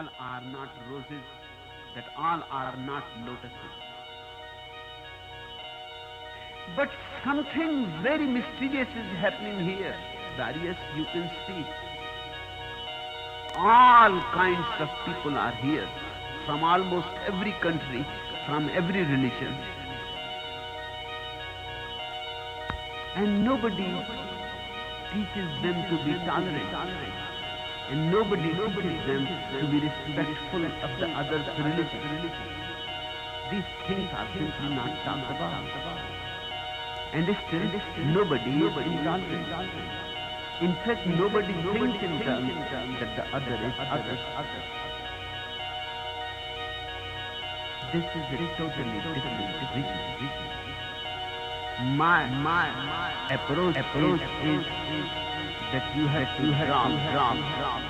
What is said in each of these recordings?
all are not roses, that all are not lotuses. But something very mysterious is happening here. Darius, you can see. All kinds of people are here, from almost every country, from every religion. And nobody teaches them to be tolerant. And nobody teaches them to be respectful of the other's religion. These things are simply not talked about. And still, nobody is intolerant. In fact, nobody thinks in terms that the other is other. This is a totally different vision. My my approach approach is that you have to drop drop drop.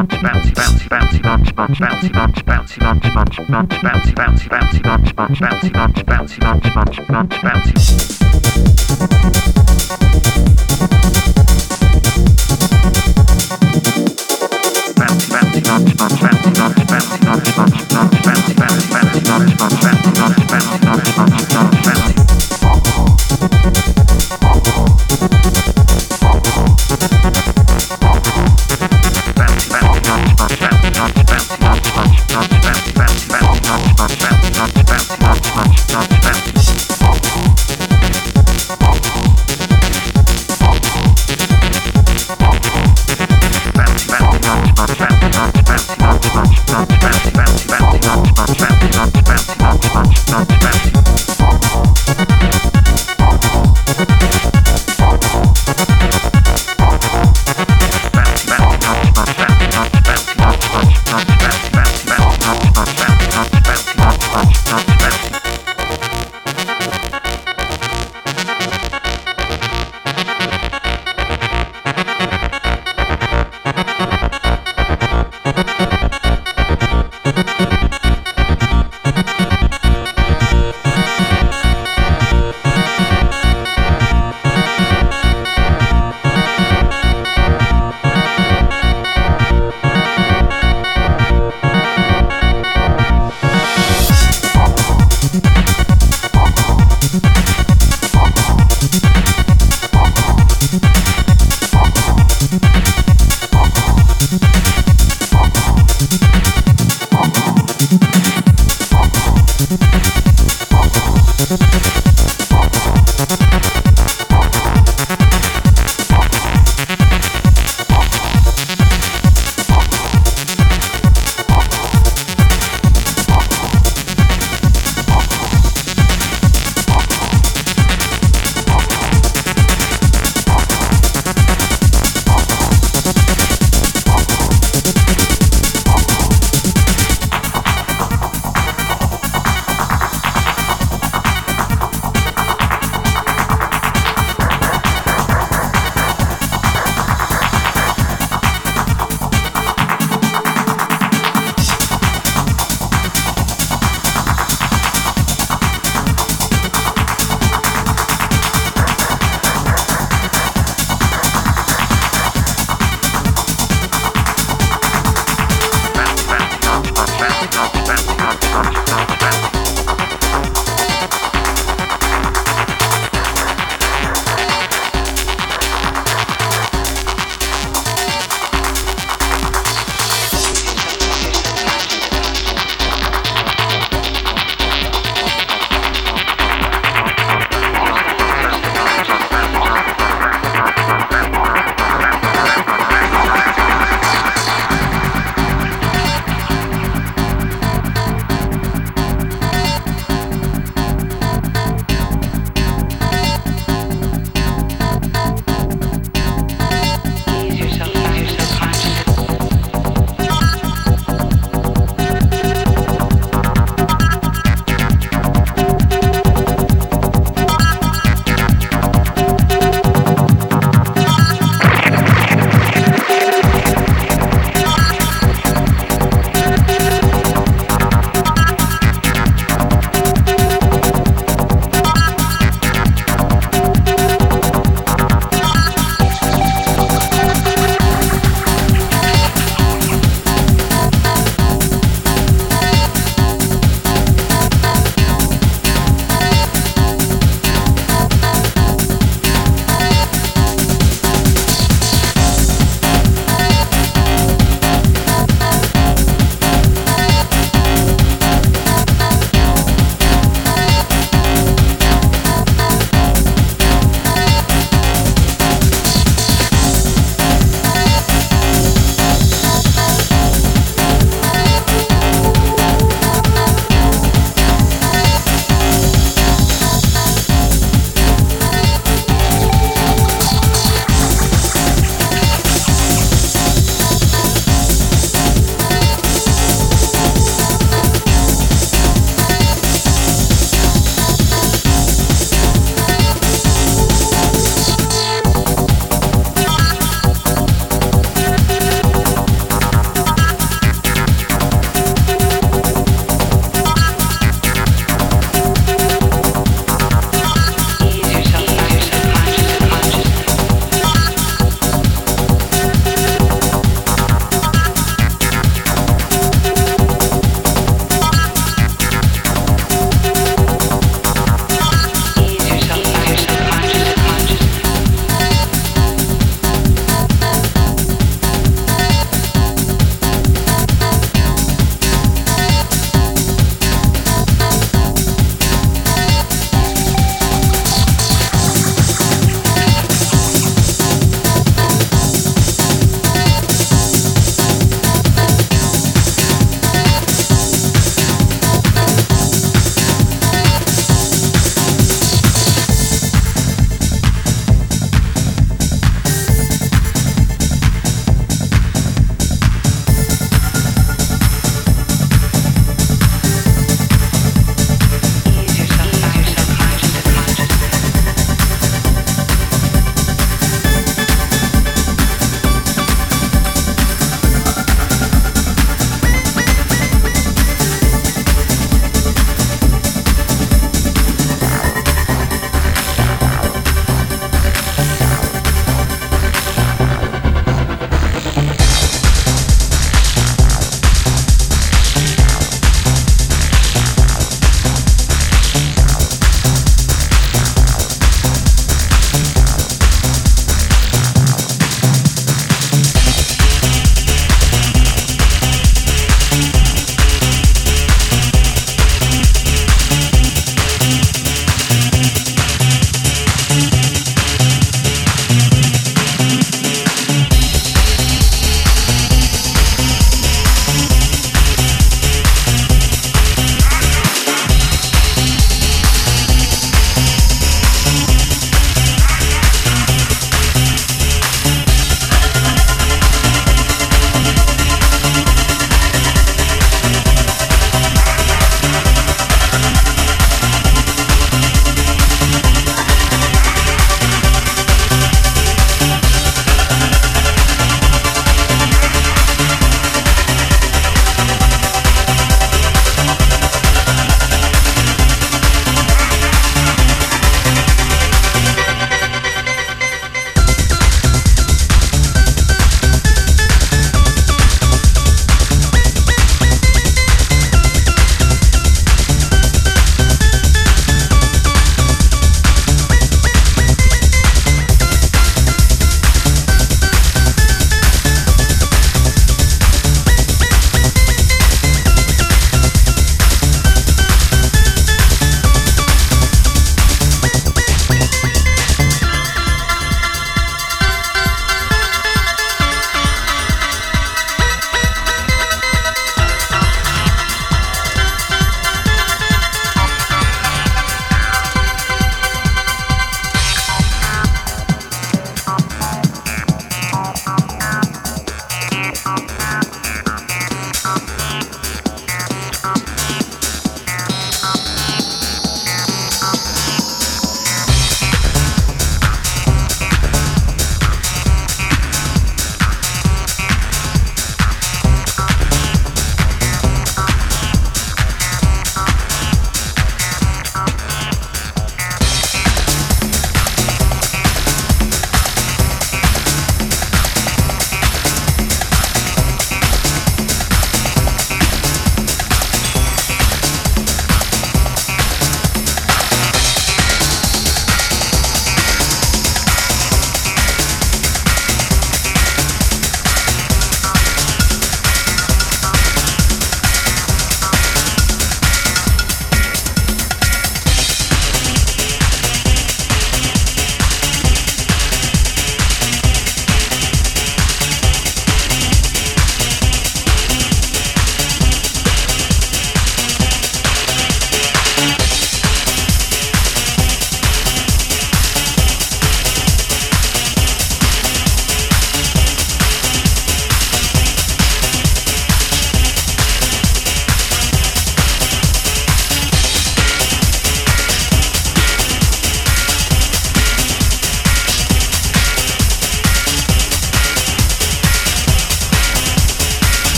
bounce bouncy bouncy bouncy bounce bounce bouncy bounce bouncy bounce bounce bouncy bouncy bouncy bounce bounce bouncy bounce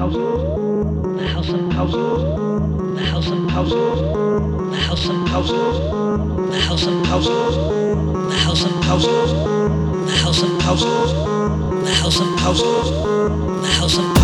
house, the house and house, the house and house, the house and house, the house and house, the house and house, the house and house, the house and house, the house and house.